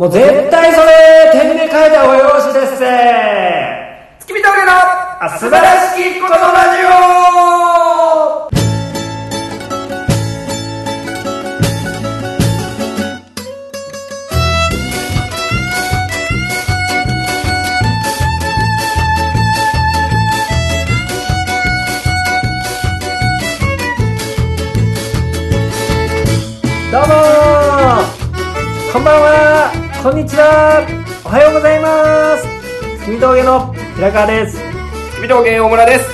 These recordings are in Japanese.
もう絶対それ点で書いた方がよろしいですぜ。月見峠のあ素晴らしきこのラジオこんにちは。おはようございます。月見峠の平川です。月見峠大村です。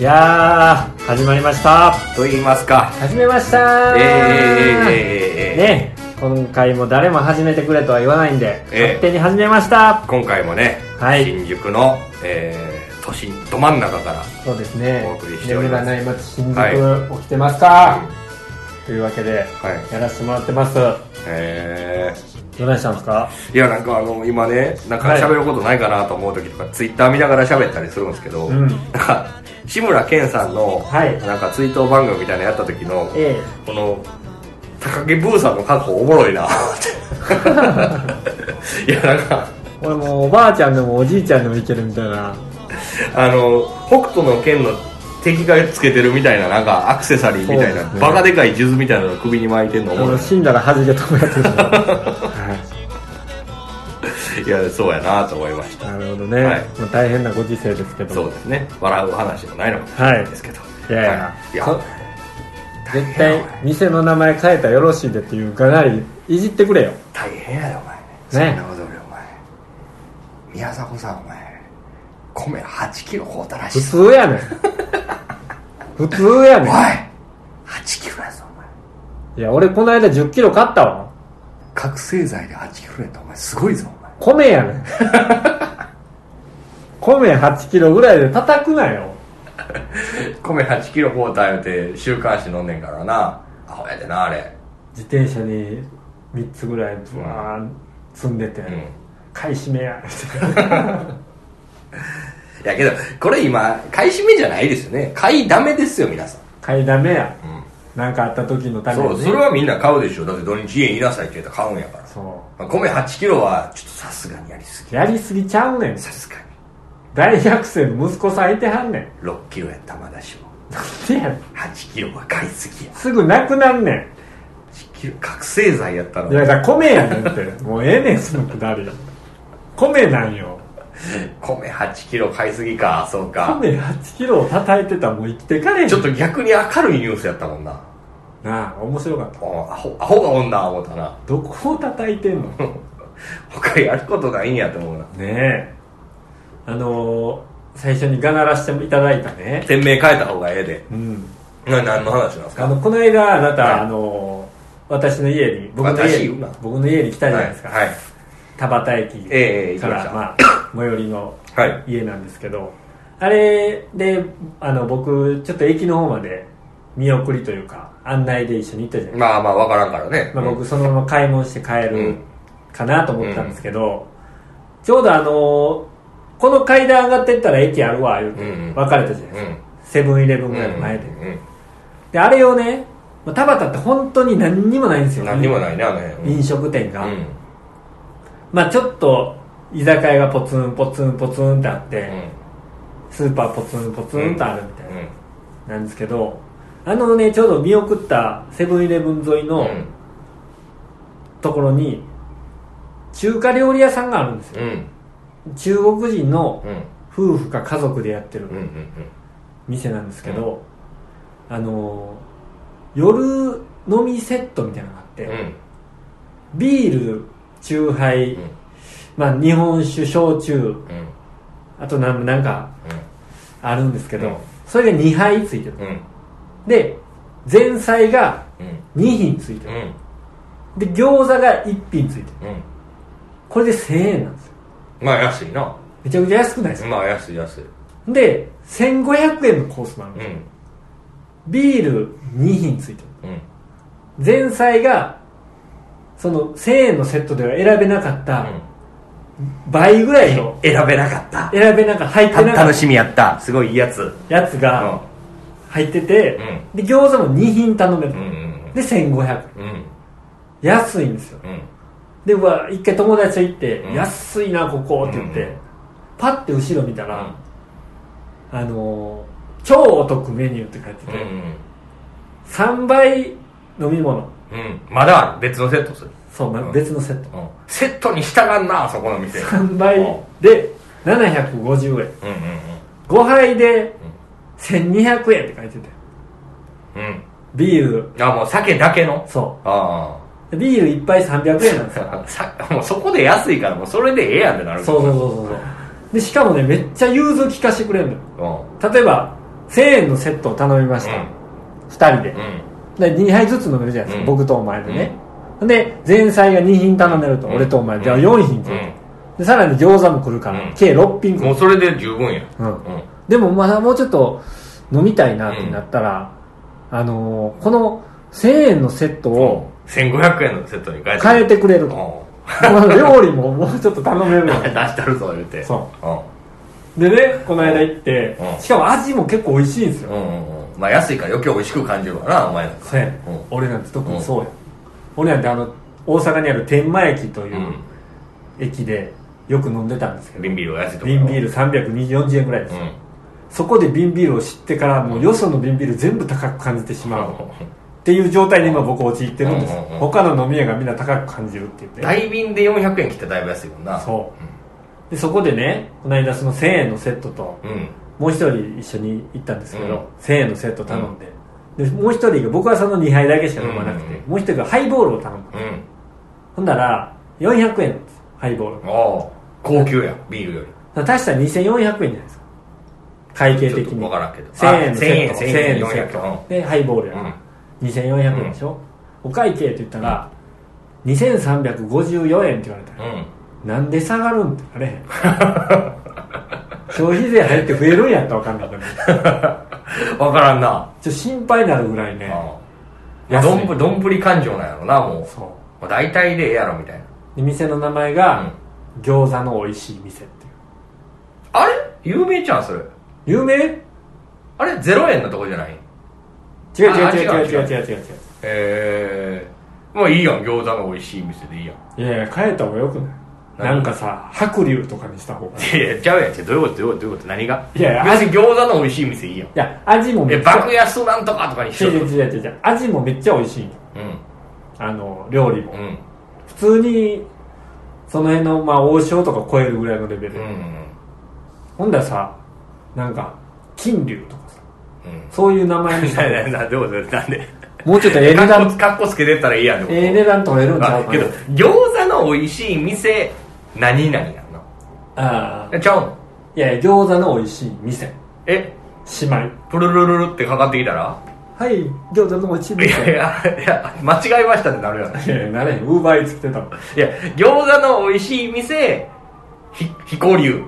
いやー始まりました。と言いますか。始めました。ーえー、えー、えー、ね今回も誰も始めてくれとは言わないんで、ええ勝手に始めました。今回もね、はい。新宿の、えー、都心ど真ん中からそうですね。お送りしております。眠らない街新宿、は起きてますか、というわけではい。やらせてもらってます。えどないしたんですか？ー、いやなんかあの今ねなんかはい喋ることないかなと思う時とか、ツイッター見ながら喋ったりするんですけど、うん。なんか志村けんさんの、はい。なんか追悼番組みたいなのやった時のえこの高木ブーさんの格好おもろいな。いやなんかえ俺もうおばあちゃんでもおじいちゃんでもいけるみたいな。あの北斗の剣の敵がつけてるみたいななんかアクセサリーみたいな、ね。バカでかい数珠みたいなの首に巻いてんのおあもろいの死んだら弾け飛ぶやつですね、は いやそうやなと思いました。なるほどね、はい。まあ、大変なご時世ですけど。そうですね。笑う話もないのかもないですけど、い。やいや。はい。いや。そ絶対店の名前変えたらよろしいでっていうがなりいじってくれよ。大変やでお前。ねそんなことよりお前。宮迫さんお前米8キロ買うたらし普いぞ。通やねん。普通やねおい8キロやぞお前。んいや俺この間1 0キロ買ったわ。覚醒剤で8キロやったらお前。すごいぞお前。米やねん。米8キロぐらいで叩くなよ。米8キロ買うた言うて週刊誌飲んねんからな。アホやでなあれ。自転車に3つぐらいブワーン積んでて、ん。買い占めやいやけどこれ今買い占めじゃないですよね。買いだめですよ皆さん、買いだめや。なんかあった時のために、ね、そうそれはみんな買うでしょ。だって土日家にいなさいって言ったら買うんやから、そまあ、米8キロはちょっとさすがにやりすぎ。うやりすぎちゃうねん。さすがに。大学生の息子さんいてはんねん。6キロやったらまだしも。なんでやねん。8キロは買いすぎや。すぐなくなんねん。8キロ覚醒剤やったらいやだ米やねんって。もうええねんそのくだり。米なんよ 米8キロ買いすぎかそうか。米8キロを叩いてたらもう生きてかれへん。ちょっと逆に明るいニュースやったもんな。なあ面白かった。おアホアホがおんな思ったな。どこを叩いてんの？ね 他やることないんやと思うな。え。あのー、最初にがならしていただいたね。店名変えた方がええで。うん。な何の話なんですか？あのこの間あなた、はい。あのー私の家に僕の家に僕の家に来たじゃないですか、はい、はい田端駅ええから、行きままあ、最寄りのはい。家なんですけどあれであの僕ちょっと駅の方まで見送りというか案内で一緒に行ったじゃないですか、まあまあ分からんからね、まあ、僕そのまま買い物して帰うるん。かなと思ったんですけど、ちょうどあのこの階段上がってったら駅あるわ言うてうんうん。分かれたじゃないですか、うん。セブンイレブンぐらいの前で、うんであれをねまあ田端って本当に何にもないんですよ何にもないねあの辺。飲食店が、うんまあちょっと居酒屋がポツンポツンポツンってあって、うん。スーパーポツンポツンとあるみたいな、うん。なんですけどあのねちょうど見送ったセブンイレブン沿いのうん。ところに中華料理屋さんがあるんですよ。うん。中国人のうん。夫婦か家族でやってる店なんですけど、あの夜飲みセットみたいなのがあって、うん。ビール酎ハイ、うん。まあ、日本酒焼酎。うん。あとなんなんかあるんですけど、うん。それが2杯ついてる、うん。で前菜がうん。2品ついてる、うん。で餃子が1品ついてる。うん。これで1000円なんですよ。まあ安いな。めちゃくちゃ安くないですか、まあ安い安い。で1500円のコースもあるんですよ、うん。ビール2品ついてる。うん。前菜がその1000円のセットでは選べなかった倍ぐらいの選べなかった。選べなかった。入ってなかっ楽しみやった。すごいいいやつた。やつが入ってて、で餃子も2品頼める、で1500円うん。うん。安いんですよ。うん。でうわ一回友達と行って「うん。安いなここ」って言って、うんパッて後ろ見たら、うん。あのー超お得メニューって書いてて、うん3倍飲み物。うん。うんまだある。別のセットする。そう、まうん。別のセット。うん。セットに従んなそこの店。3倍で750円。うんうん5杯で1200円って書いてて。うん。うんビール。あもう酒だけの？そあうビール1杯300円なんですよ。あ さもうそこで安いからもうそれでええやんってなるそうそうそうそうそう。でしかもねめっちゃ融通聞かしてくれるのよ。う例えば1000円のセットを頼みました、うん。2人で。んうんで2杯ずつ飲めるじゃないですか、うん。僕とお前でね、で前菜が2品頼めると、うん。俺とお前。じゃあうん。4品来ると、でさらに餃子も来るから、うん。計6品来るもうそれで十分や。うん。うん。でもまだもうちょっと飲みたいなってなったら、あのーこの1000円のセットを1500円のセットに変えて。変えてくれると、料理ももうちょっと頼めるわ 出したるぞ言うて。そう。でねこの間行って、うん。しかも味も結構美味しいんですよ、うんうんまあ安いから余計美味しく感じるわなお前なんか。そうやうん。俺なんて特にそうや、俺なんてあの大阪にある天満駅というう駅でよく飲んでたんですけど、ん瓶ビールが安いとこ瓶ビール340円ぐらいです、うん。そこで瓶ビールを知ってからもうよその瓶ビール全部高く感じてしまう。っていう状態に今僕陥ってるんです。ようんうんうん。他の飲み屋がみんな高く感じるって言って。大瓶で400円切ってだいぶ安いもんな。そう。でそこでねこの間その1000円のセットとうんうんもう一人一緒に行ったんですけど、うん。1000円のセット頼んで、でもう一人が僕はその2杯だけしか飲まなくて、うん。もう一人がハイボールを頼んだうん。ほんだら400円ハイボール。おお高級やビールより。だから足したら2400円じゃないですか。会計的に。分からんけど。1000円のセットあ1000 1000円のセッ400トでハイボールやから、2400円でしょ、お会計って言ったら2354円って言われた。ら、うん。なんで下がるんってなれへん 消費税入って増えるんやったら分かんないけど。ちょ分からんな。っと心配になるぐらいね。ど安い。んぶどんぶり感情なんやろなもう。そう。もう大体でええやろみたいな。で店の名前が、餃子の美味しい店っていう。あれ？有名じゃんそれ。有名？あれ？0円のとこじゃない？違う違うあ違う違う違う違う違う。違うへえもういいやん。餃子の美味しい店でいいやん。いやいや変えた方がよくない？何なんかさ白龍とかにした方がいい。やいやちゃうやん。どういうことどういうことどういうこと？何が？いやいや別に餃子の美味ししい店いいやん。や味もめえっちゃ爆安とかとかにし違う。よう違う違う違う。味もめっちゃ美味しいんよ。うん。あの料理も、うん。普通にその辺のまあ王将とか超えるぐらいのレベル、うん。うんほんだらさなんか金龍とかさ。うん。そういう名前にした ならななどういうことなんで？もうちょっとええ値かっ段こかっこつけてったらいいやんええ値段取れるんちゃうかけど餃子の美味しい店何々なああえちゃうの？いやいや餃子の美味しい店。え？姉妹。プルルルルってかかってきたら？はい餃子の美味しいい店やいやいや間違えましたってなるやんいやいやなれへん。ウーバーイーツ来てたもん、いや餃子の美味しい店ひ彦龍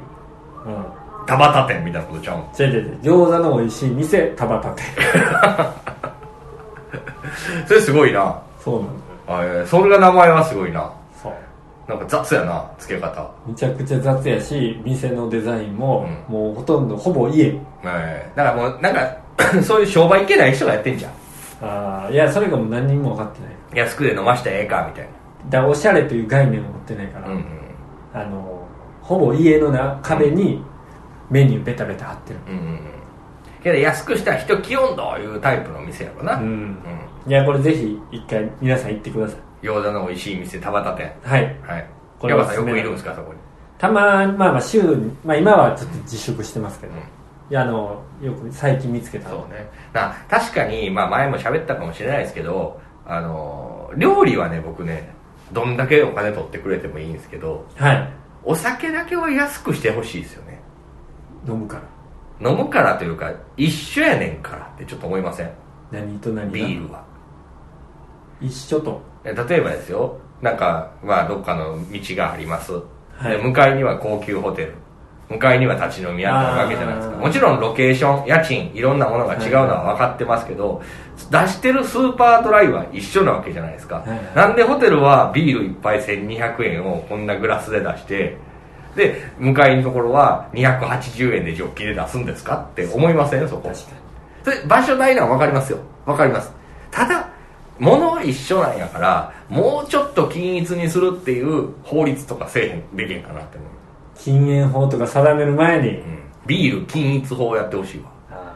うん、田端店みたいなことちゃうの？違う違う違う。餃子の美味しい店田端店 それすごいな。そうなんだよ。あえーそれが名前はすごいななんか雑やな付け方。めちゃくちゃ雑やし店のデザインも、もうほとんどほぼ家。えーだからもうなんか そういう商売いけない人がやってんじゃん。ああいやそれがもう何人も分かってない。安くで飲ましたらええかみたいだからおしゃれという概念を持ってないから、なうん。あのほぼ家のな壁にメニューベタベタ貼ってる。うんうんうん。けど安くしたら人来よんどいうタイプの店やろな、うん。いやこれぜひ一回皆さん行ってください餃子の美味しい店田端店はい。はい。これさんよくいるんですかそこに？たまにまあまあ週に、まあ、今はちょっと自粛してますけど、うん。いやあのよく最近見つけた。そうね。な確かに、まあ、前も喋ったかもしれないですけどあの料理はね僕ねどんだけお金取ってくれてもいいんですけどはい。お酒だけは安くしてほしいですよね。飲むから。飲むからというか一緒やねんからってちょっと思いません？何と何が？ビールは。一緒と。え例えばですよ。なんか、まあ、どっかの道があります、はい。で向かいには高級ホテル。向かいには立ち飲み屋ってあるわけじゃないですか。もちろんロケーション家賃いろんなものが違うのは分かってますけど、出してるスーパードライは一緒なわけじゃないですか、はいはい。なんでホテルはビール一杯1200円をこんなグラスで出してで向かいのところは280円でジョッキで出すんですかって思いません？そこ。それ場所代なのは分かりますよ。分かります。ただ物は一緒なんやからもうちょっと均一にするっていう法律とかせえへんできへんかなって思う、禁煙法とか定める前に、うん、ビール均一法やってほしいわ。あ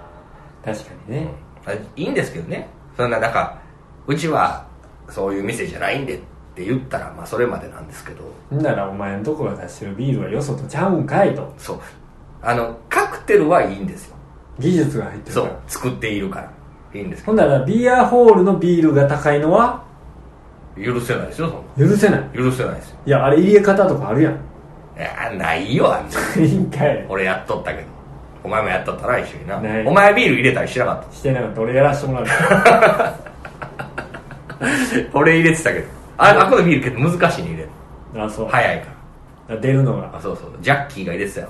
ー。確かにね、あいいんですけどね。そんななんかうちはそういう店じゃないんでって言ったらまあそれまでなんですけど。ならお前のとこが出してるビールはよそとちゃうんかいと。そう。あのカクテルはいいんですよ。技術が入ってるそう。から作っているからいいんですけほんならビアホールのビールが高いのは？ど許せないですよ許せない。な許せないです。よいやあれ入れ方とかあるやん。いやないよあんな。いいんかい。俺やっとったけど。お前もやっとったな一緒にな。ないお前ビール入れたりしなかっしてなかった。俺やらしてもらう。た 俺入れてたけど。ああこのビール結構難しいに入れる。あそう、早いから。出るのが。あそうそう。ジャッキーが入れてたよ。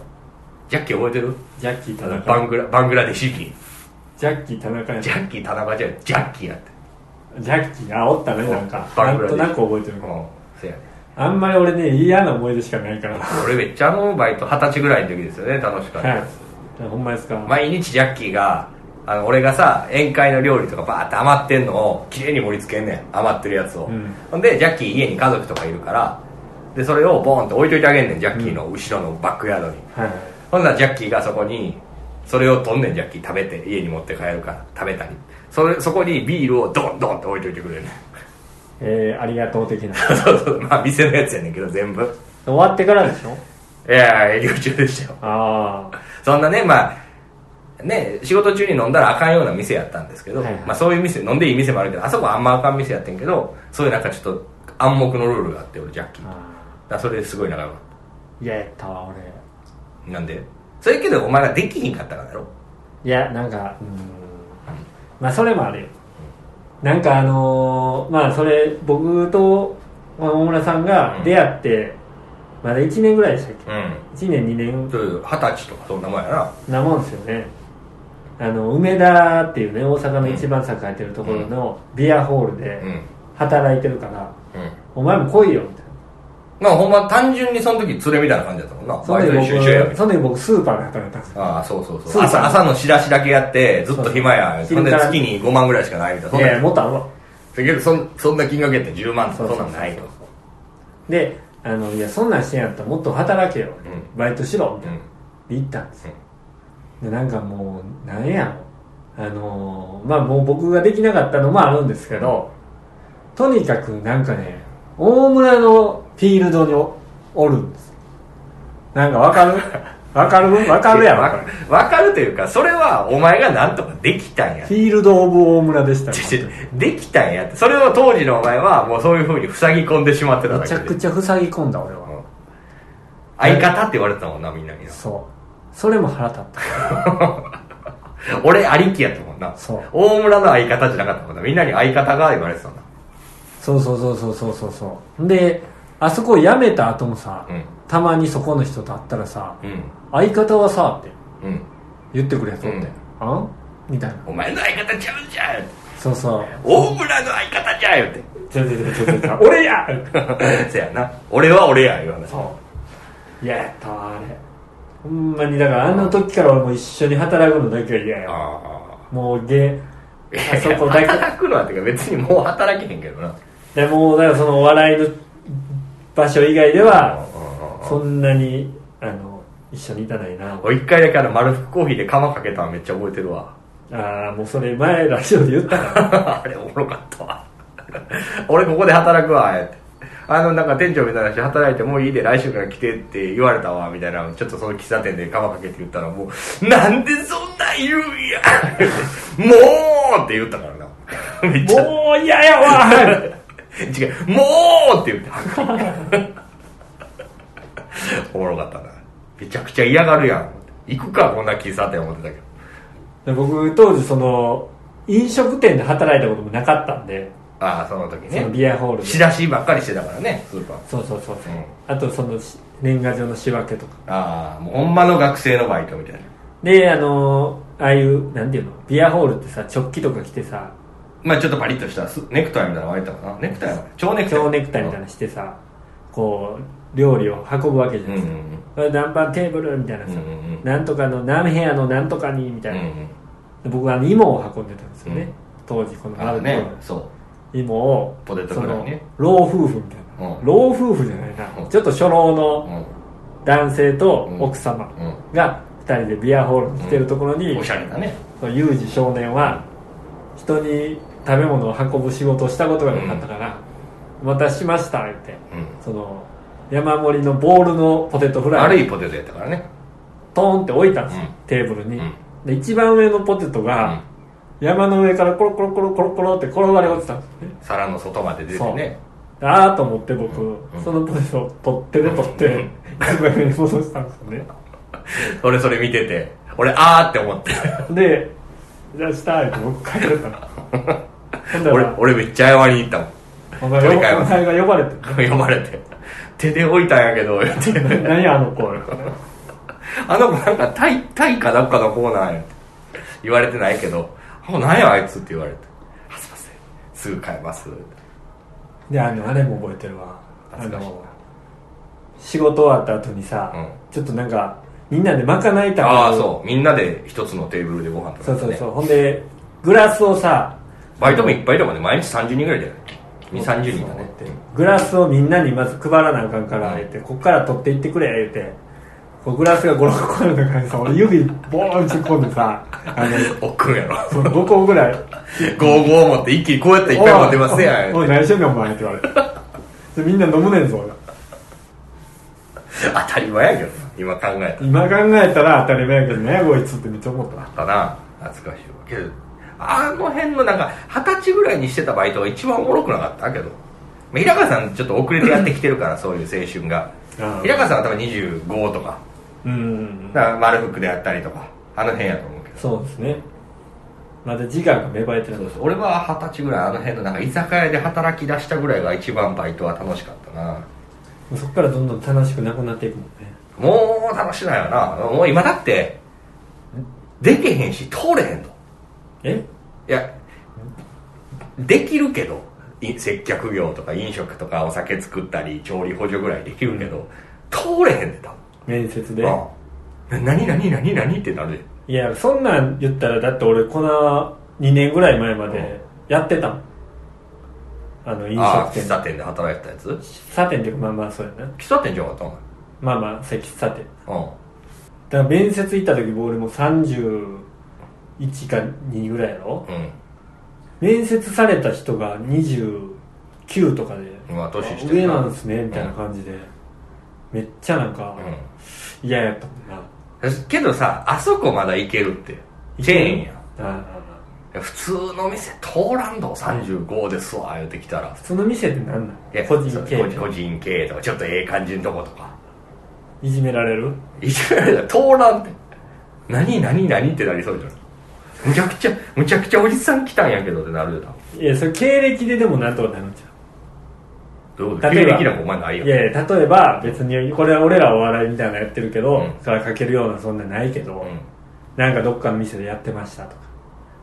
ジャッキー覚えてる？ジャッキー田バ中ングラバングラデシュ人ジャッキー田中やジャッキー田中じゃないジャッキーやって。ジャッキーあおったねなんか。バラデなんとなく覚えてる。うんせやねあんまり俺ね嫌な思い出しかないから。は俺めっちゃあのバイト二十歳ぐらいの時ですよね楽しかった。やつ、い。ほんまですか、毎日ジャッキーがあの俺がさ宴会の料理とかバーって余ってんのをきれいに盛り付けんねん。余ってるやつを、うん。ほんでジャッキー家に家族とかいるからでそれをボーンって置いといてあげんねんジャッキーの後ろのバックヤードに、はい。ほんならジャッキーがそこにそれを取んねんジャッキー食べて家に持って帰るから食べたり。それそこにビールをドンドンって置いといてくれる。ねんえー、ありがとう的な。そうそうまあ店のやつやねんけど全部。終わってからでしょ？いや営業中でしたよ。ああそんなねまあね仕事中に飲んだらあかんような店やったんですけど、はいはい。まあ、そういう店飲んでいい店もあるけどあそこはあんまあかん店やってんけどそういうなんかちょっと暗黙のルールがあって俺ジャッキーと。だそれですごい仲良かっー嫌やったわ俺。たなんで？それけどお前ができひんかったからやろ。いやなんかうーん。まあそれもあるよ。なんかあのーまあそれ僕とまあ大村さんが出会って、まだ1年ぐらいでしたっうん。け1年2年。そういう二十歳とかそんなもんやな。なもんですよね。あの梅田っていうね大阪の一番栄えてるところのビアホールでうん。働いてるから、うん。お前も来いよみたいまあほんま単純にその時連れみたいな感じだったもんな。なその時僕その時僕スーパーで働いてたんですよ。なああそうそうそう。朝朝の仕出しだけやってずっと暇やそんで月に5万ぐらいしかないみたいな。いやもっとある。わだけどそんそんな金額やって10万とかそんなんないと。であのいやそんなんしてんやったらもっと働けよ、うバイトしろ。みたいな、うんで行ったん。ですよ、でなんかもうなんやろ。あのーまあもう僕ができなかったのもあるんですけど、とにかくなんかね大村のフィールドにおおるんです。なんかわかる？わかる？わかるやろわかる。というかそれはお前がなんとかできたんや。フィールド・オブ・大村でしたできたんやって。それを当時のお前はもうそういうふうに塞ぎ込んでしまってただめちゃくちゃ塞ぎ込んだ俺は、うん。相方って言われてたもんなみんなにそう。それも腹立った。俺ありきやったもんな。そう。大村の相方じゃなかったもんな。みんなに相方が言われてたんだそうそうそうそうそうそう。そうであそこ辞めた後もさ、うん。たまにそこの人と会ったらさうん。相方はさってうん。言ってくるやつおって、うん。あん？みたいな。お前の相方ちゃうんじゃん。そうそう。大村の相方じゃん言って。ちょちょちょちょちょ俺や！せやな。俺は俺や言わない。そう。嫌やったわあれ。ほんまにだからあの時から俺も一緒に働くのだけは嫌や。あもうゲああそこだけ。働くのはってか別にもう働けへんけどなでもうだからそのお笑いの場所以外ではそんなにあの一緒にいたないな。俺一回だけあの丸福コーヒーで釜かけたのめっちゃ覚えてるわ。ああもうそれ前ラジオで言ったから あれおもろかったわ。俺ここで働くわって。あのなんか店長みたいな人働いてもういいで来週から来てって言われたわみたいなちょっとその喫茶店で釜かけて言ったらもうなんでそんなん言うんやもうって言ったからな。もう嫌やわ 違うもうって言って おもろかったな。めちゃくちゃ嫌がるやん。行くかこんな喫茶店思ってたけど。で僕当時その飲食店で働いたこともなかったんで、ああその時そのねビアホールで。仕出しばっかりしてたからねスーパー。そうそうそうそう、うん。あとそのし年賀状の仕分けとか。ああもうほんまの学生のバイトみたいな。であのああいうなんていうのビアホールってさ直帰とか着てさまあちょっとパリッとしたスネクタイみたいなの巻いてたかな。ネクタイは蝶ネクタイ。蝶ネクタイみたいなのしてさこう料理を運ぶわけじゃうなんいですか、うん。これ何番テーブルみたいなさ、うんうんうん。なんとかの何部屋のなんとかにみたいな、うんうん。で僕は芋を運んでたんですよね、うん。当時このああ丸ねそ芋をポテトフライね。老夫婦みたいな、うん。老夫婦じゃないな、うん。ちょっと初老うのん。男性と奥様うが2人でビアホールに来てるところに、ん。おしゃれだね。そのユージ少年は人に食べ物を運ぶ仕事をしたことがなかったから「お待たせしました」って。うその山盛りのボールのポテトフんライ。悪いポテトやったからね。トーンって置いたんですよ、うん。テーブルに、うん。で一番上のポテトが、山の上からコロコロコロコロコロって転がり落ちたんですよね。皿の外まで出てね。ああと思って僕、うん。そのポテトを取ってで取って、うん。一番上に戻したんですよね。俺それ見てて俺あーって思って。で「じゃあした」って僕帰ってたの。ほんだ俺ら俺めっちゃ謝りに行ったもん。お前取り替えます。お前が呼ばれて。呼ばれて。手で置いたんやけど。言って何あの子。あの子なんかタイタイかなんかのコーナーや。って言われてないけど「あ何やあいつ」って言われて「あすいません。すぐ買えます」であのあれも覚えてるわ。あの仕事終わった後にさ、うん。ちょっとなんかみんなでまかないたああそう。みんなで一つのテーブルでご飯とか、そうそうそう。ほんでグラスをさバイトもいっぱいいるもんね毎日30人ぐらいだよ。2 3 0人だね。グラスをみんなにまず配らなあかんから言ってこっから取っていってくれ言って。こうグラスが5、6個ある中にさ俺指ボーン突っ込んでさあの おっくんやろ。その5個ぐらい。ゴーゴー持って一気にこうやっていっぱい持ってますやん。おい何してんねんお前って言われて。でみんな飲むねんぞ。当たり前やけどな。今考え今考えたら当たり前やけどねこいつってめっちゃ思った。わたらな。懐かしいわ。けどあの辺のなんか二十歳ぐらいにしてたバイトが一番おもろくなかったけど。まあ平川さんちょっと遅れてやってきてるからそういう青春が。うん。平川さんは多分25とか。うん。だから丸福であったりとか。あの辺やと思うけど。そうですね。まだ時間が芽生えてるそうそう。俺は二十歳ぐらいあの辺のなんか居酒屋で働き出したぐらいが一番バイトは楽しかったな。そっからどんどん楽しくなくなっていくもんね。もう楽しないよな。もう今だってできへんし通れへんと。え？いやできるけどい接客業とか飲食とかお酒作ったり調理補助ぐらいできるけど、通れへんで多面接で？分うん何何何何？ってなるで。いやそんなん言ったらだって俺この2年ぐらい前までやってたもん。あの飲食店喫茶店で働いてたやつ？喫茶店ってまあまあそうやな。喫茶店じゃなかったの？まあまあ喫茶店。うん。だから面接行った時俺も31か2ぐらいやろ？うん。面接された人が29とかでまあ年してる上なんですねみたいな感じで、めっちゃなんかうん。嫌やったもんな。けどさあそこまだ行けるってチェーンやあ普通の店通らんの35ですわ言うてきたら。あ普通の店って何なん？いや個人経営個人経営とか。ちょっとええ感じのとことか。いじめられる？一番通らんって。何何何ってなりそうじゃんむちゃくちゃむちゃくちゃおじさん来たんやけどってなるよないやそれ経歴ででもなんとかなるんちゃどういうこと経例えば歴なんかお前ないやん。ういやいや例えば別にこれは俺らお笑いみたいなのやってるけど、うん。それは書けるようなそんなないけど、うん。なんかどっかの店でやってましたとか。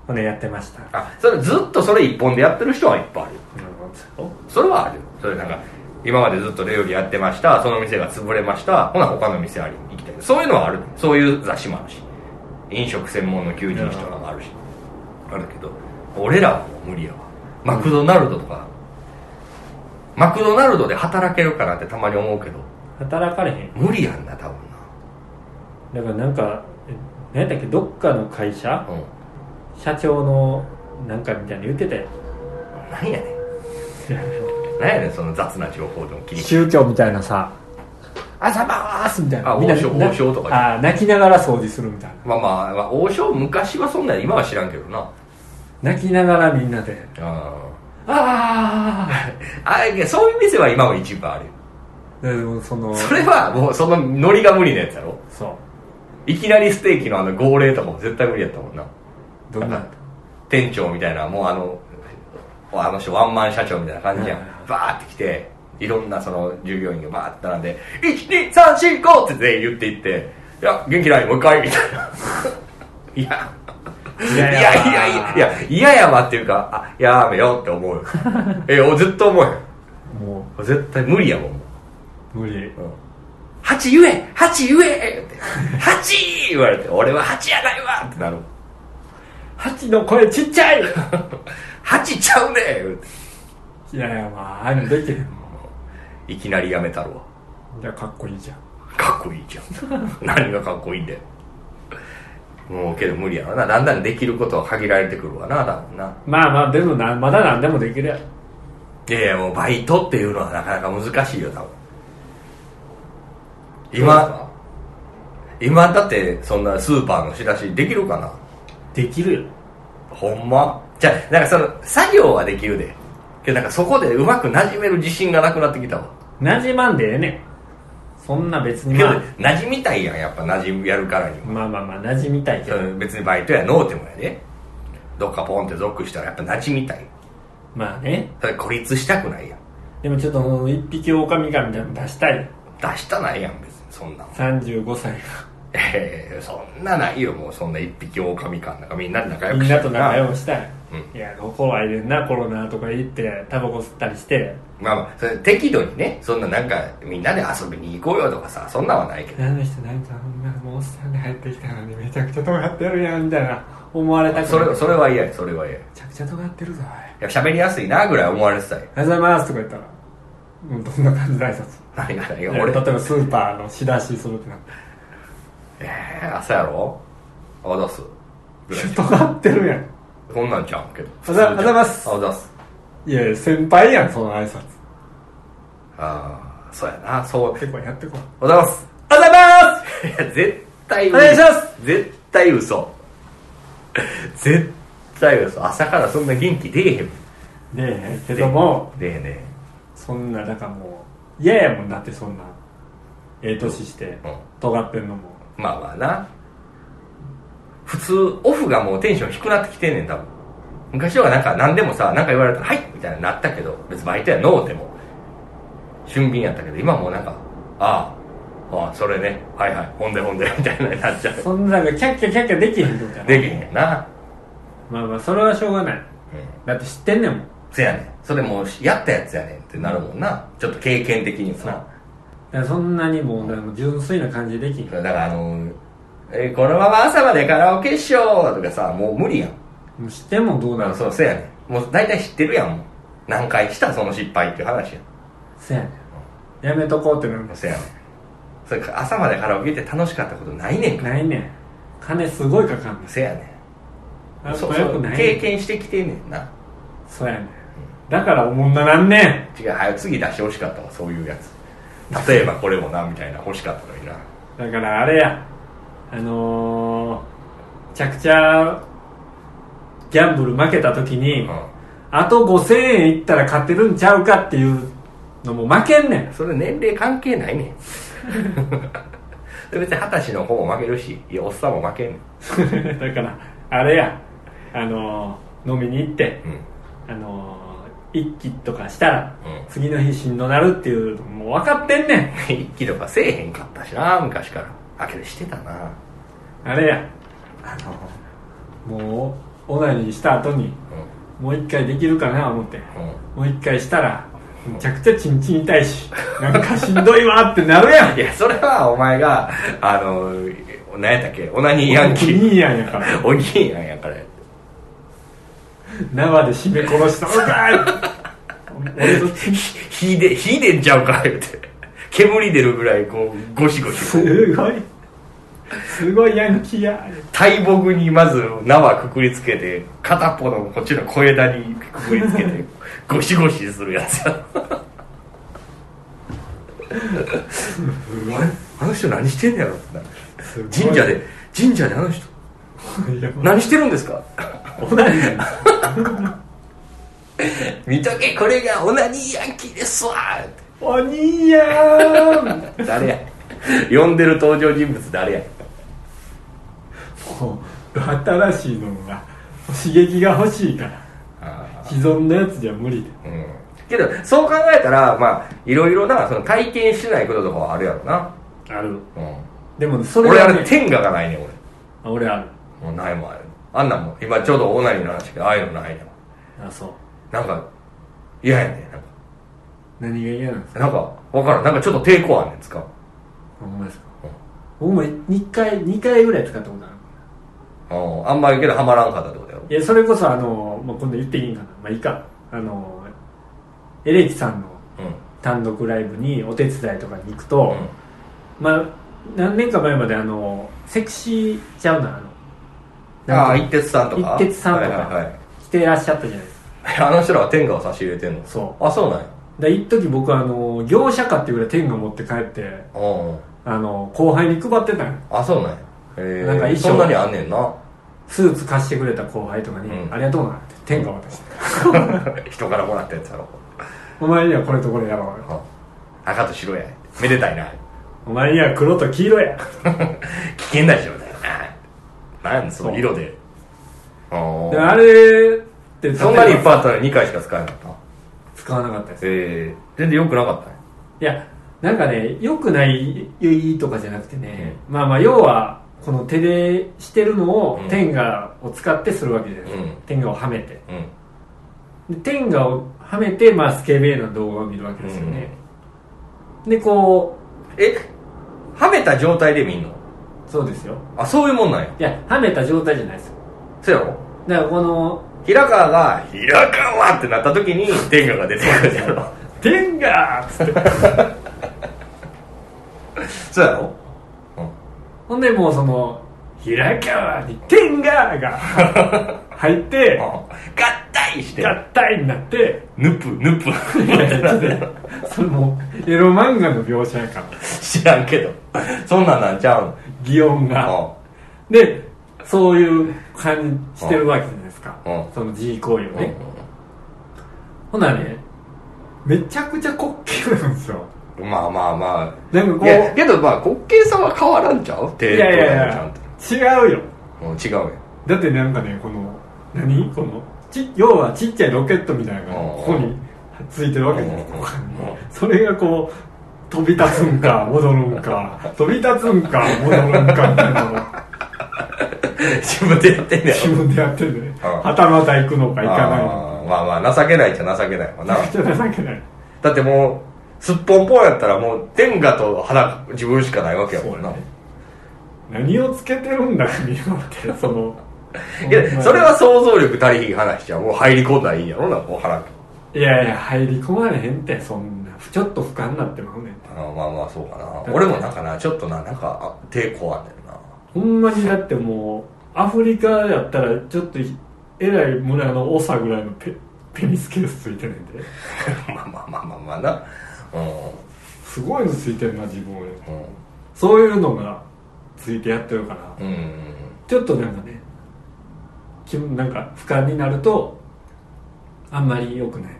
ほんでやってました。あそれずっとそれ一本でやってる人はいっぱいあるよ。うん。それはあるよ。それなんか今までずっと料理やってました。その店が潰れました。ほな他の店あり行きたい。そういうのはある。そういう雑誌もあるし飲食専門の求人誌とかもあるし。あるけど俺らはもう無理やわ。マクドナルドとか、マクドナルドで働けるかなってたまに思うけど。働かれへん。無理やんな多分だからなんかえ何やったっけどっかの会社？なうん。社長のなんかみたいに言ってたよ何やねん。何やねんその雑な情報でも切り宗教みたいなさ「あざまーす」みたいな。みんなあ王将な王将とかあ泣きながら掃除するみたいな。まあまあ、まあ、王将昔はそんなん今は知らんけどな。泣きながらみんなで。あ「あああそういう店は今も一部あるよ。あ」でもそのそれはもうそのノリが無理なやつやろ。そう。いきなりステーキのあの号令とかも絶対無理やったもんな。どんな？店長みたいなもうあのあの人ワンマン社長みたいな感じやん。バーって来ていろんなその従業員がバーって並んで「12345!」って全員言っていって「いや元気ないもう一回」みたいないやいやいやいやいやいや嫌やわっていうかあやめようって思うよえ俺ずっと思うよも絶対無理やもんもうう無理八言え八言えって八言われて俺は八やないわってなるハチの声ちっちゃい八ちゃうね言うていやいやまあああいうのできへんもいきなりやめたるわんじゃあかっこいいじゃん。かっこいいじゃん。何がかっこいいんだよ。もうけど無理やろな。だんだんできることは限られてくるわな。多分な。まあまあでもなまだ何でもできるやろ。いやいやもうバイトっていうのはなかなか難しいよ多分。今今だってそんなスーパーの仕出しできるかな？できるよ。ほんま？じゃあなんかその作業はできるで。けどなんかそこでうまく馴染める自信がなくなってきたわなじまんでええねん。そんな別にけどまあ馴染みたいやんやっぱ馴染みやるからにも。まあまあまあなじみたいけど。別にバイトやのうてもやで。どっかポンって属したらやっぱ馴染みたい。まあね。それ孤立したくないやん。でもちょっと一匹狼感みたいなの出したい。出したないやん別にそんなん。35歳ええそんなないよもうそんな一匹狼感なんかみんなで仲良くがみんなと仲良くくしたい、ういや怖いでんなコロナとか言ってタバコ吸ったりして。まあまあそれ適度にねそんななんかみんなで遊びに行こうよとかさそんなんはないけどあの人なんかもうおっさんで入ってきたのにめちゃくちゃ尖ってるやんみたいな思われたくない。それそれは嫌やそれは嫌や。めちゃくちゃ尖ってるぞい。や喋りやすいなぐらい思われてたよおいおはようございますとか言ったらどんな感じで挨拶？何が何が俺。例えばスーパーの仕出しするってなってええ朝やろ？あ出す。ぐらい。尖ってるやん。こんなんちゃうけど。おはようございます。あ出す。いや先輩やんその挨拶。ああそうやな。そう。結構やってこいおはようございます。おはようございます！いや絶対お願いします！絶対嘘。絶対嘘。朝からそんな元気出えへん。でえけども出えへんねそんなだからもう嫌やもんだってそんな。ええ年してうん。尖ってんのもまあまあな。普通オフがもうテンション低くなってきてんねん多分。昔はなんか何でもさ何か言われたら「はい!」みたいになったけど別にバイトやノーでも。俊敏やったけど今もうなんか「ああああそれね。はいはいほんでほんで」みたいなになっちゃう。そんななんかキャッキャキャッキャできへんってことやな。できへんな。まあまあそれはしょうがない。うん。だって知ってんねんもん。せやねん。それもうやったやつやねんってなるもんな。ちょっと経験的にもなだからそんなにもう純粋な感じでできん。だからあのえーこのまま朝までカラオケしようとかさもう無理やん。もう知ってんもんどうなるそうせやねん。もう大体知ってるやん。もう何回したその失敗っていう話やせやねん。やめとこうってなる。んせやねん。それか朝までカラオケ行って楽しかったことないねんか。らないねん。金すごいかかんねん。せやねあんそうそう経験してきてんねんな。そうやねん。だからおもんななんねん。違う早く次出してほしかったわそういうやつ例えばこれもなみたいな欲しかったのになだからあれや。あのー、めちゃくちゃギャンブル負けた時に、うあと5000円いったら勝てるんちゃうかっていうのも負けんねんん。それ年齢関係ないねん。別に二十歳の方も負けるしいやおっさんも負けんねん。だからあれや。あのー飲みに行ってうん。あのー、一気とかしたら、うん。次の日しんどなるっていうのもう分かってんねん。一気とかせえへんかったしな昔から。あけどしてたな。あれや。あのもうオナニーした後にうもう一回できるかな思って。んうん。もう一回したらめちゃくちゃチンチン痛いしなんかしんどいわってなるやん。いやそれはお前があの何やったっけ？オナニーヤンキー。いいやんやから。おぎんやんやから縄で絞め殺したのかい。俺とチン火で火でんちゃうか言うて。煙出るぐらいこうゴシゴシすごい。すごいヤンキーや。大木にまず縄くくりつけて片っぽのこっちの小枝にくくりつけて ゴシゴシするやつや。あの人何してんねやろって神社で神社であの人。何してるんですか？オナニー見とけこれがオナニーヤンキーですわ。お兄やーん。誰や。呼んでる登場人物誰や。もう新しいのが刺激が欲しいから。あ既存のやつじゃ無理でうん。けどそう考えたらまあいろいろなその体験してないこととかはあるやろな、ある。うん、でもそれ俺あれ天下がないねんあ俺ある。俺もうないもんあるあんなんもん今ちょうどオナニーの話けどああいうのないねん。あそう。なんか嫌やねんなんか。何が嫌なん。ですかなんか分からん。なんかちょっと抵抗あんねん使う。ほんまですか？僕も2回2回ぐらい使ったことある。うん。あんまりけどハマらんかったってことやろ？いやそれこそあの、まあ、今度言っていいんかな？まあいいか。あのエレキさんのうん。単独ライブにお手伝いとかに行くと、まあ何年か前まであのセクシーちゃうなあのああ一徹さんとか？一徹さんとか。来てらっしゃったじゃないですか。あの人らは天下を差し入れてんの？そう。あそうなんや。で一時僕あの業者かっていうぐらい天下持って帰ってうんあの後輩に配ってたんよ。あそうなんや。へえなんかそんなにあんねんな。スーツ貸してくれた後輩とかに「うん。ありがとうな」って天下渡して。人からもらったやつやろ。お前にはこれとこれやろうよ。うん。赤と白や。めでたいな。お前には黒と黄色や。危険な色だよななんその色で。あであれってそんなにいっぱいあったら2回しか使えなかった？使わなかったです。ええ全然良くなかったね。いやなんかね良くないとかじゃなくてね、まあまあ要はこの手でしてるのをうん。天下を使ってするわけじゃないですか、うん。天下をはめて。うん。で天下をはめて、まあ、スケベーな動画を見るわけですよね、でこえ？はめた状態で見んの？うそうですよ。あそういうもんなんや。いやはめた状態じゃないですよ。そうやろ？だからこの平川が「平川!」ってなった時に天下が出てくるやろ「天下!」っつってそうやろ？ほんでもうその平川に天下が 入って合体して。合体になってヌプヌプ。それもうエロ漫画の描写やから。知らんけど。そんなんなんちゃうん擬音が。あ。でそういう感じしてるわけじゃないですか。うんその G 行為をうんねほなねめちゃくちゃ滑稽なんですよ。まあまあまなんかこう。けどまあ滑稽さは変わらんちゃう手いやいやいやと。違うよ。うん違うよ。だってなんかねこの何？このち要はちっちゃいロケットみたいなのがうんここについてるわけじゃないですか。それがこう飛び立つんか戻るんか。飛び立つんか戻るんかみたいなの。を自分でやってんね自分でやってるね。うんはたまた行くのか行かないの。あーまあまあ情けないっちゃ情けないわな。情けない。だってもうすっぽんぽんやったらもう天下と肌自分しかないわけやもんな。ね。何をつけてるんだ君はってそのいやそれは想像力足りひん話じゃんもう入り込んだらいいんやろなこう腹。いやいや入り込まれへんってそんなちょっと俯瞰になってまうねん。てあーまあまあそうかな。俺もなんかなちょっとななんかあ抵抗あんねんな。ほんまにだってもうアフリカやったらちょっとえらい村の長ぐらいのペペニスケースついてんねんで。ま あまあまあまあまあな。うん。すごいのついてんな自分俺。うそういうのがついてやってるから。んうん。ちょっとなんかね気分なんか俯瞰になるとあんまり良くないで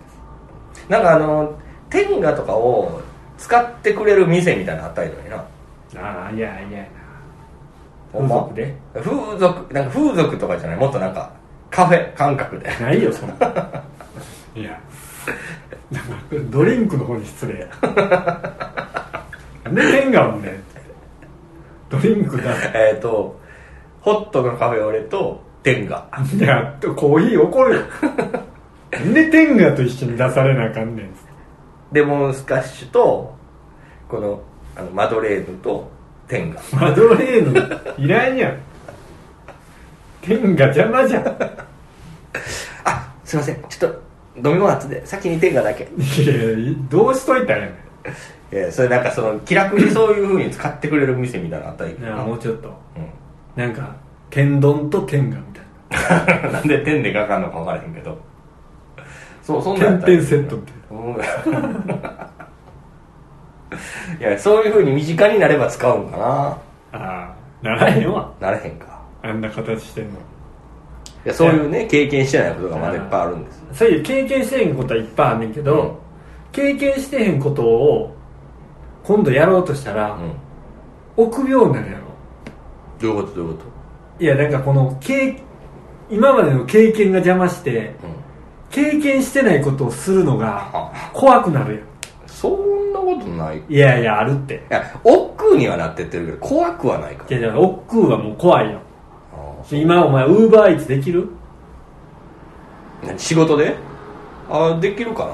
す。なんかあの天下とかを使ってくれる店みたいなのあったりのにな。ああいやいや風俗で？風俗なんか風俗とかじゃない。もっとなんかカフェ感覚で。ないよそんな。いや。なんかドリンクの方に失礼。やなんで天下もんねんドリンクだ。えっとホットのカフェオレと天下。いやコーヒー怒るよ。で天下と一緒に出されなあかんねんレモンスカッシュとこのあのマドレーヌと天下マドレーヌ？いらんやん。天下邪魔じゃん。あすいません。ちょっと飲み物後で先に天下だけ。いやいやどうしといたんやねいやそれなんかその気楽にそういうふうに使ってくれる店みたいなのあったらいいんいやけど。なもうちょっと。うなんか天丼と天下みたいん なんで天でかかんのか分からへんけどそうそんななんやったらいい天々セットみたいうん。いやそういうふうに身近になれば使うんかな。なああならへんわ。なれへんか。あんな形してんの。いやそういうね経験してないことがまだいっぱいあるんですそういう経験してへんことはいっぱいあんねんけど、うん。経験してへんことを今度やろうとしたら、うん。臆病になるやろ。どういうことどういうこいやなんかこの経今までの経験が邪魔してと、うん、経験してないことをするのがあ。怖くなるやん。そんなことない。いいやいやあるって。や億劫にはなってってるけど怖くはないから。いやいや億劫はもう怖いよ。今お前ウーバーイーツできる？何仕事で？あできるかな。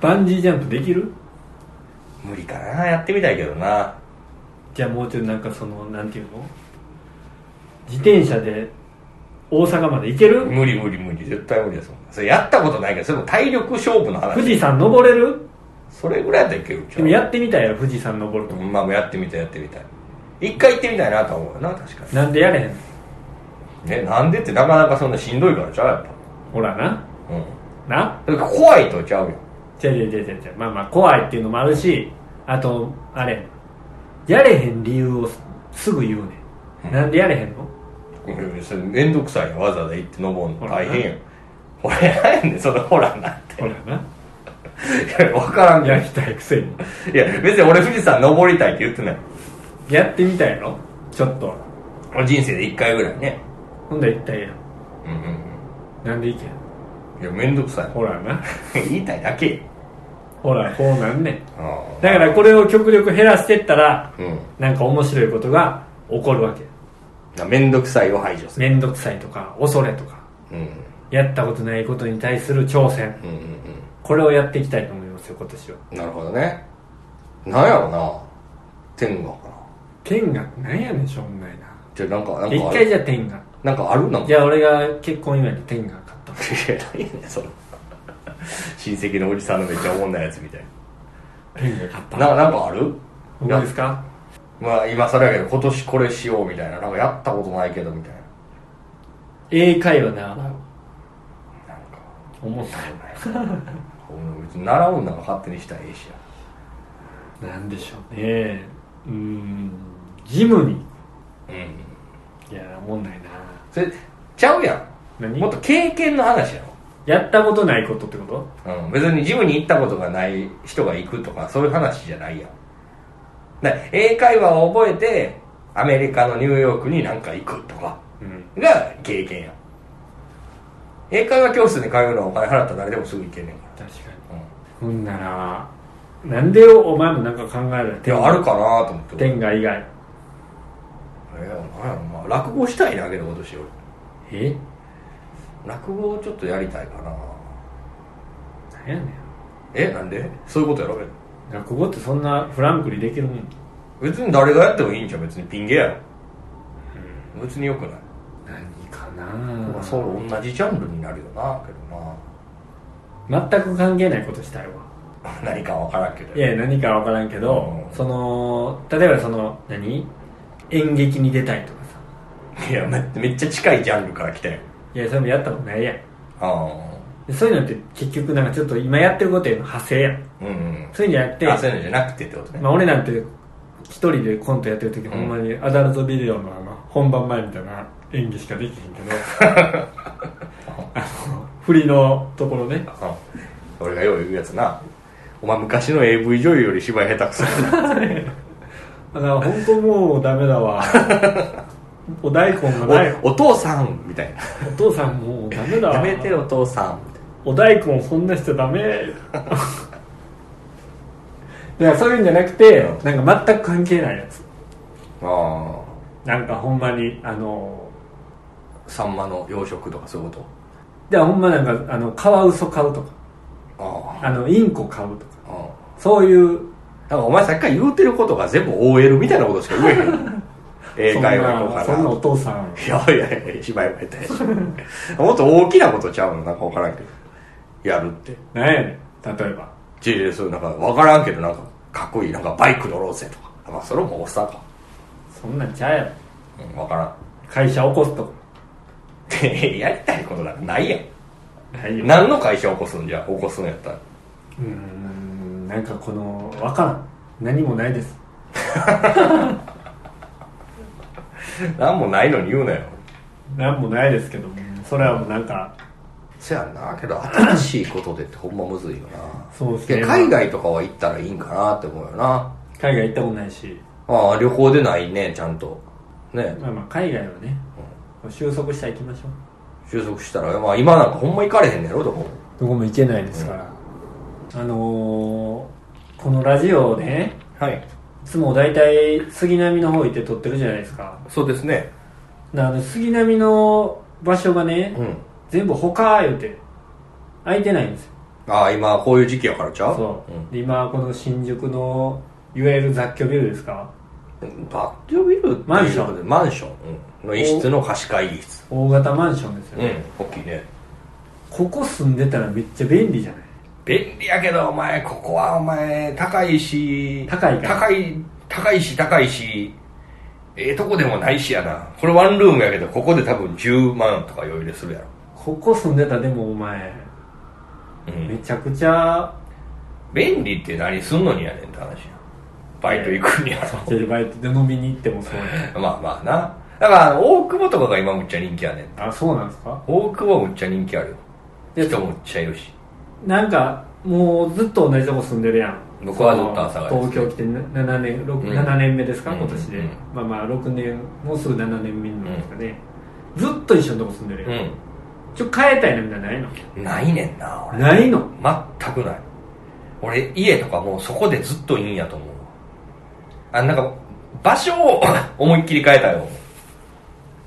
バンジージャンプできる？無理かな。やってみたいけどな。じゃあもうちょっとなんかそのなんていうの？自転車で大阪まで行ける？無理無理無理。絶対無理ですそれやったことないけどそれも体力勝負の話。富士山登れる？それぐらいやったらいけるでもやってみたいよ富士山登ると。まあもうやってみたいやってみたい。一回行ってみたいなとは思うよな確かなんでやれへん？ねなんでってなかなかそんなしんどいからちゃうやっほらな。ぱうん。な？怖いとちゃうよ。違う違う違う違う。まあまあ怖いっていうのもあるしあとあれ。やれへん理由をすぐ言うねん。なんでやれへんの？うんそれ面倒くさいよ。わざわざ行って登るの。大変よ。ほらやねん。そのほらなって。ほらな。いや分からんやりたいくせに。いや別に俺富士山登りたいって言ってない。やってみたいやろちょっと。人生で一回ぐらいね。ほんだら行ったやうんうんん。なんで行けん？いや面倒くさい。ほらな。言いたいだけ。ほらこうなんねん。あだからこれを極力減らしてったらうん。なんか面白いことが起こるわけ面倒くさいを排除する。面倒くさいとか恐れとか。うん。やったことないことに対する挑戦。うんうんこれをやっていきたいと思いますよ今年は。うんなるほどね。なんやろな。天がかな天がなんやねんしょうもないな。じゃあなんかなん一回かある？じゃあ天がなんかある？なんか。じゃあ俺が結婚祝いに天が買った いや何やねんその親戚のおじさんのめっちゃおもんないやつみたい天が買ったなななんかある？ほんまですか？まあ今更やけど今年これしようみたいな。なんかやったことないけどみたいな。英会話習うなんか。思ったうん別に習うんなんか勝手にしたらええしや。なんでしょうね。うーん。ジムに。うん。いや思んないな。それちゃうやん。何？もっと経験の話やろ。やったことないことってこと？うん、別にジムに行ったことがない人が行くとかそういう話じゃないやん英会話を覚えてアメリカのニューヨークになんか行くとか。うん。が経験や。ん英会話教室に通うのはお金払ったら誰でもすぐ行けんねんか確かに。ら、ほんならなんでお前もなんか考えるうん、いやあるかなと思って。天下以外。えー、なんやろまあ落語したいなけど今年俺え？落語をちょっとやりたいかな。なんやねん。えなんで？そういうことやろ落語ってそんなフランクにできるもん。別に誰がやってもいいんじゃん別にピン芸やろ。別によくない。何かな。まあそう同じジャンルになるよなけどな。全く関係ないことしたいわ。何か分からんけど。いや何か分からんけど、うん。その例えばその何？演劇に出たいとかさ。いやめめっちゃ近いジャンルから来たよいやそれもやったことないやん。あでそういうのって結局なんかちょっと今やってることへの派生やん。あうんうん。そういうんじゃなくてあそういうのじゃなくてってことね、まあ、俺なんて一人でコントやってる時、ん。ほんまにアダルトビデオのあの本番前みたいな演技しかできへんけど。あの振りのところね。あ俺がよう言うやつな。お前昔の AV 女優より芝居下手くそ だから本当もうダメだわ。お大根がない。おお父さんみたいな。お父さんもうダメだわ。やめてお父さんお大根そんなしちゃダメ。だからそういうんじゃなくてなんか全く関係ないやつ。なあなんかほんまにあのあサンマの養殖とかそういうこでほんまなんかあのカワウソ買うとか。とああのインコ買うとか。あああそういうなんかお前さっきから言うてることが全部 OL みたいなことしか言えへん。英会話行こうかそんなそんなおな父さん。いやいやいや芝居も下手やし もっと大きなことちゃうの？なんか分からんけどやるって。何やねん例えば。ちいそうなんか分からんけどなんかかっこいいなんかバイク乗ろうぜとか。まあそれもおっさんか。そんなんちゃうやろ。うん分からん。会社起こすとか やりたいことなんかないやん。ないよ。何の会社起こすんじゃ起こすんやったら。うーんなんかこの分からん。何もないです。何もないのに言うなよ。何もないですけどそれはもうなんかそやんな。けど新しいことでってほんまむずいよな。そうですね。海外とかは行ったらいいんかなって思うよな。海外行ったことないし。ああ旅行でないねちゃんと。ね。まあまあ海外はね。収束したら行きましょう。収束したら、まあ、今なんかほんま行かれへんねやろどこも。どこも行けないですから、あのー、このラジオをねはい。いつも大体杉並の方行って撮ってるじゃないですか。そうですね。であの杉並の場所がね、うん全部他言うて空いてないんですよ。ああ今こういう時期やからちゃう？そう、ん。で今この新宿のいわゆる雑居ビルですか？バッティオビルっていうマンション。マンション。うん。の一室の貸し会議室。大型マンションですようんね、大きいね。ここ住んでたらめっちゃ便利じゃない？便利やけどお前ここはお前高いし高いか高い高いし高いしええとこでもないしやな。これワンルームやけどここで多分10万とか余裕でするやろここ住んでたらでもお前。うん。めちゃくちゃ。便利って何すんのにやねんって話や。バイト行くにやジェルバイトで飲みに行ってもそう。や ろまあまあな。だから大久保とかが今むっちゃ人気やねんあそうなんですか？大久保むっちゃ人気あるよ。で人むっちゃいるし。なんかもうずっと同じとこ住んでるやん。僕はずっと阿佐ヶ谷です東京来て7年 6,、うん。7年目ですか？うん。今年で、うん。まあまあ6年もうすぐ7年目になるんですかね、ずっと一緒のとこ住んでるやん、うちょ変えたいなみたいなのないの？んないねんな俺。ないの？全くない。俺家とかもうそこでずっといいんやと思う。あなんか場所を 思いっきり変えたいよ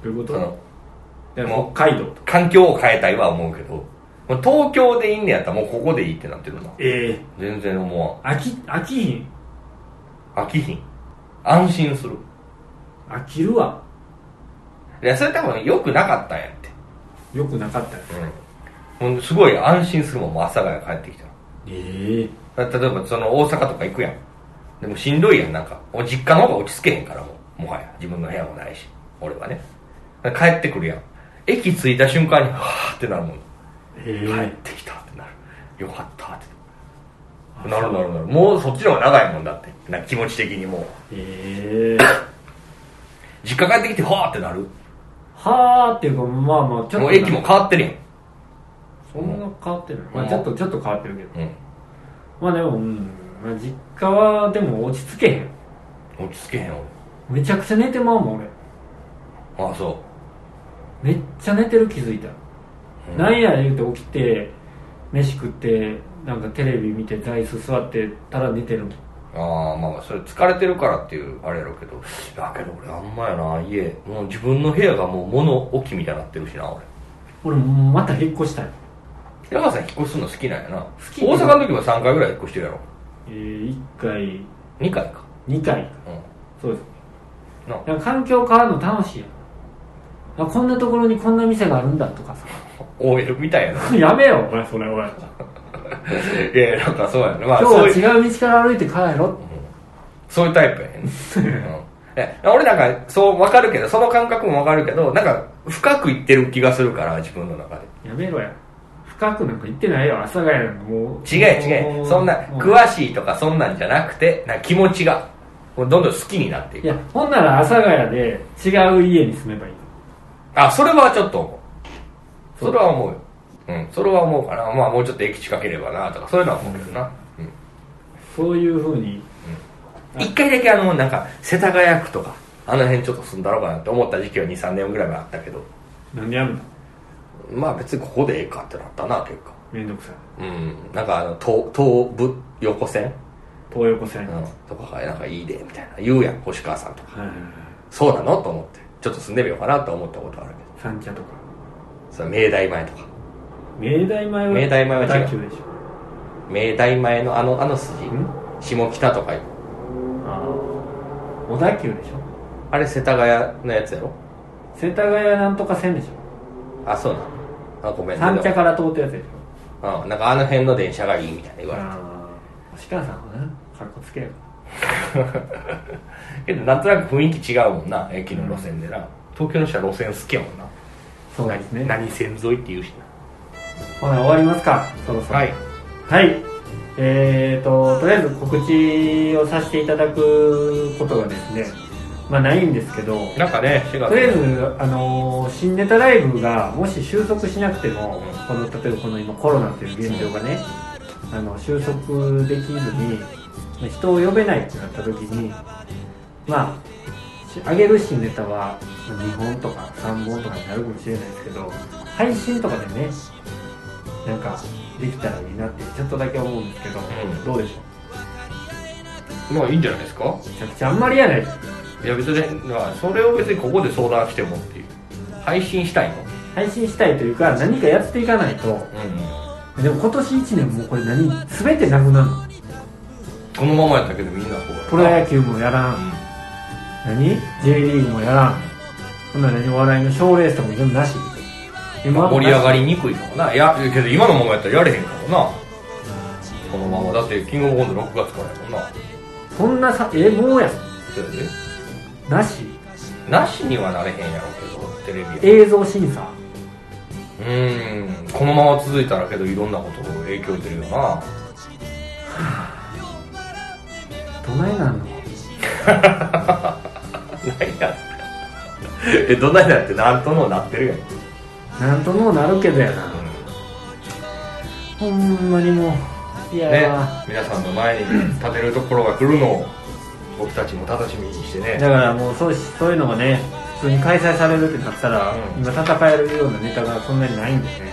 どういうこと？そのだからも北海道とか。環境を変えたいは思うけどもう東京でいいんねやったらもうここでいいってなってるな。ええ。全然思飽き飽きひんわん？飽きひん。安心する。飽きるわ。いやそれ多分良くなかったんやってよくなかったようん。もうすごい安心するもんもう朝が帰ってきたええ。ら例えばその大阪とか行くやん。でもしんどいやんなんか。実家の方が落ち着けへんからもうもはや。自分の部屋もないし。俺はね。帰ってくるやん。駅着いた瞬間にはーってなるもん。え帰ってきたってなる。よかったって。なるなるなる。もうそっちの方が長いもんだって。な気持ち的にもう。ええ。実家帰ってきてはーってなるはあっていうかまあまあちょっともう駅も変わってるやん。そんな変わってる、まあ、うん。ちょっとちょっと変わってるけど。うん。まあでも、うんまあ、実家はでも落ち着けへん。落ち着けへんめちゃくちゃ寝てまうもん俺。俺ああそめっちゃ寝てる気づいた。ら、う、なんや言うて起きて飯食ってなんかテレビ見て座椅子座ってたら寝てるもんああまあまあそれ疲れてるからっていうあれやろうけど。だけど俺あんまやな家もう自分の部屋がもう物置きみたいになってるしな俺。俺もうまた引っ越したい平川さん引っ越すの好きなんやな。好き大阪の時も3回ぐらい引っ越してるやろ。えー、1回。2回か。2回。うそうです。んな。なんか環境変わるの楽しいやん。あこんなところにこんな店があるんだとかさ。OL みたいやな。やめよお前それおい いやなんかそうやねまあ今日は違う道から歩いて帰ろ。そういうタイプやねん、うん、俺なんかそう分かるけどその感覚も分かるけどなんか深くいってる気がするから自分の中で。やめろや。深くなんか言ってないよ。阿佐ヶ谷なんかもう。違う違もうそんな詳しいとかそんなんじゃなくてなんか気持ちがもうどんどん好きになっていく。いやほんなら阿佐ヶ谷で違う家に住めばいい。あそれはちょっと思う。それは思うようん。それは思うかな。まあもうちょっと駅近ければなとかそういうのは思うけどな、うん。そういうふうに一回だけあのなんか世田谷区とかあの辺ちょっと住んだろうかなって思った時期は23年ぐらい前あったけど。なんでやめたまあ別にここでええかってなったな結果めんどくさい。うん。なんかあの東東武横線、東横線、うん、とかがなんかいいでみたいな。言うやん星川さんとか。はいはいはい。そうなの？と思って。ちょっと住んでみようかなと思ったことあるけど。三茶とか。それ明大前とか明大前は明大前は違う。明大前のあのあの筋？ょん？下北とか。ああ。小田急でしょ。あれ世田谷のやつやろ？世田谷なんとか線でしあそうなの。あごめんょ三茶から通ったやつでしょ。うんなんかあの辺の電車がいいみたいな言われて。星川さんはなかっこつけよ。けどなんとなく雰囲気違うもんな駅の路線でな、東京の人は路線好きやもんな。そうですね。何線沿いって言うしほな終わりますか？そろそろ。なはい。はい。えーととりあえず告知をさせていただくことがですねまあないんですけどなんかね4月。とりあえず、あのー新ネタライブがもし収束しなくても、この例えばこの今コロナという現状がね、あの収束できずにまあ人を呼べないってなった時にまあし上げる新ネタはまあ2本とか3本とかになるかもしれないですけど配信とかでねなんかできたらいいなってちょっとだけ思うんですけど、うん。どうでしょまあいいんじゃないですか？うめちゃくちゃあんまりやない。いや別にまあそれを別にここで相談してもっていう。配信したいの？配信したいというか何かやっていかないと。うん。でも今年1年もうこれ何全てなくなるの。このままやったけどみんなそうプロ野球もやらん。何？J リーグもやらん。ほんなら何？お笑いの賞レースとかも全部なし今盛り上がりにくいかもな。いやけど今のままやったらやれへんかもな。このまま。だってキングオブコント6月からやもんな。そんなさえもうやん。そうやで。なし？なしにはなれへんやろうけどテレビは。映像審査。うーん。このまま続いたらけどいろんなこと影響出るよな。どないなんの？何やえどないな ってなんともなってるやん、なんともなるけどやな。ほんまにもういやねや、皆さんの前に立てるところが来るのを僕たちも楽しみにしてね。だからもうそうしそういうのがね普通に開催されるってなったら、うん。今戦えるようなネタがそんなにないんでね。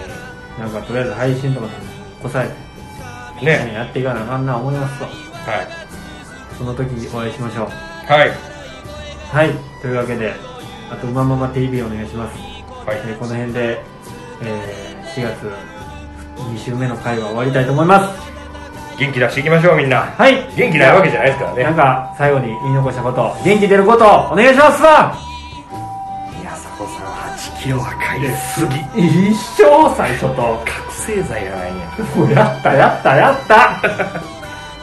なんかとりあえず配信とかでこさえて、ね。やっていかなあかんな思いますわ。はい。その時お会いしましょう。はい。はい。というわけであと「うままま TV」お願いします、はいえーこの辺で、えー4月2週目の回は終わりたいと思います。元気出していきましょうみんな。はい。元気ないわけじゃないですからね。なんか最後に言い残したこと元気出ることお願いしますわ。宮迫さん8キロは買いす。ぎ一生最初と。覚醒剤やないん。やもうやったやったやった。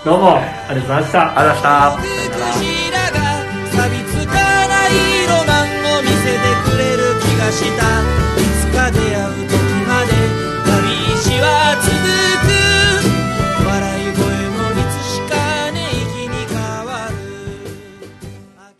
どうもありがとうございました。ありがとうございました。口らが錆びつかないロマンを見せてくれしたいつか出会う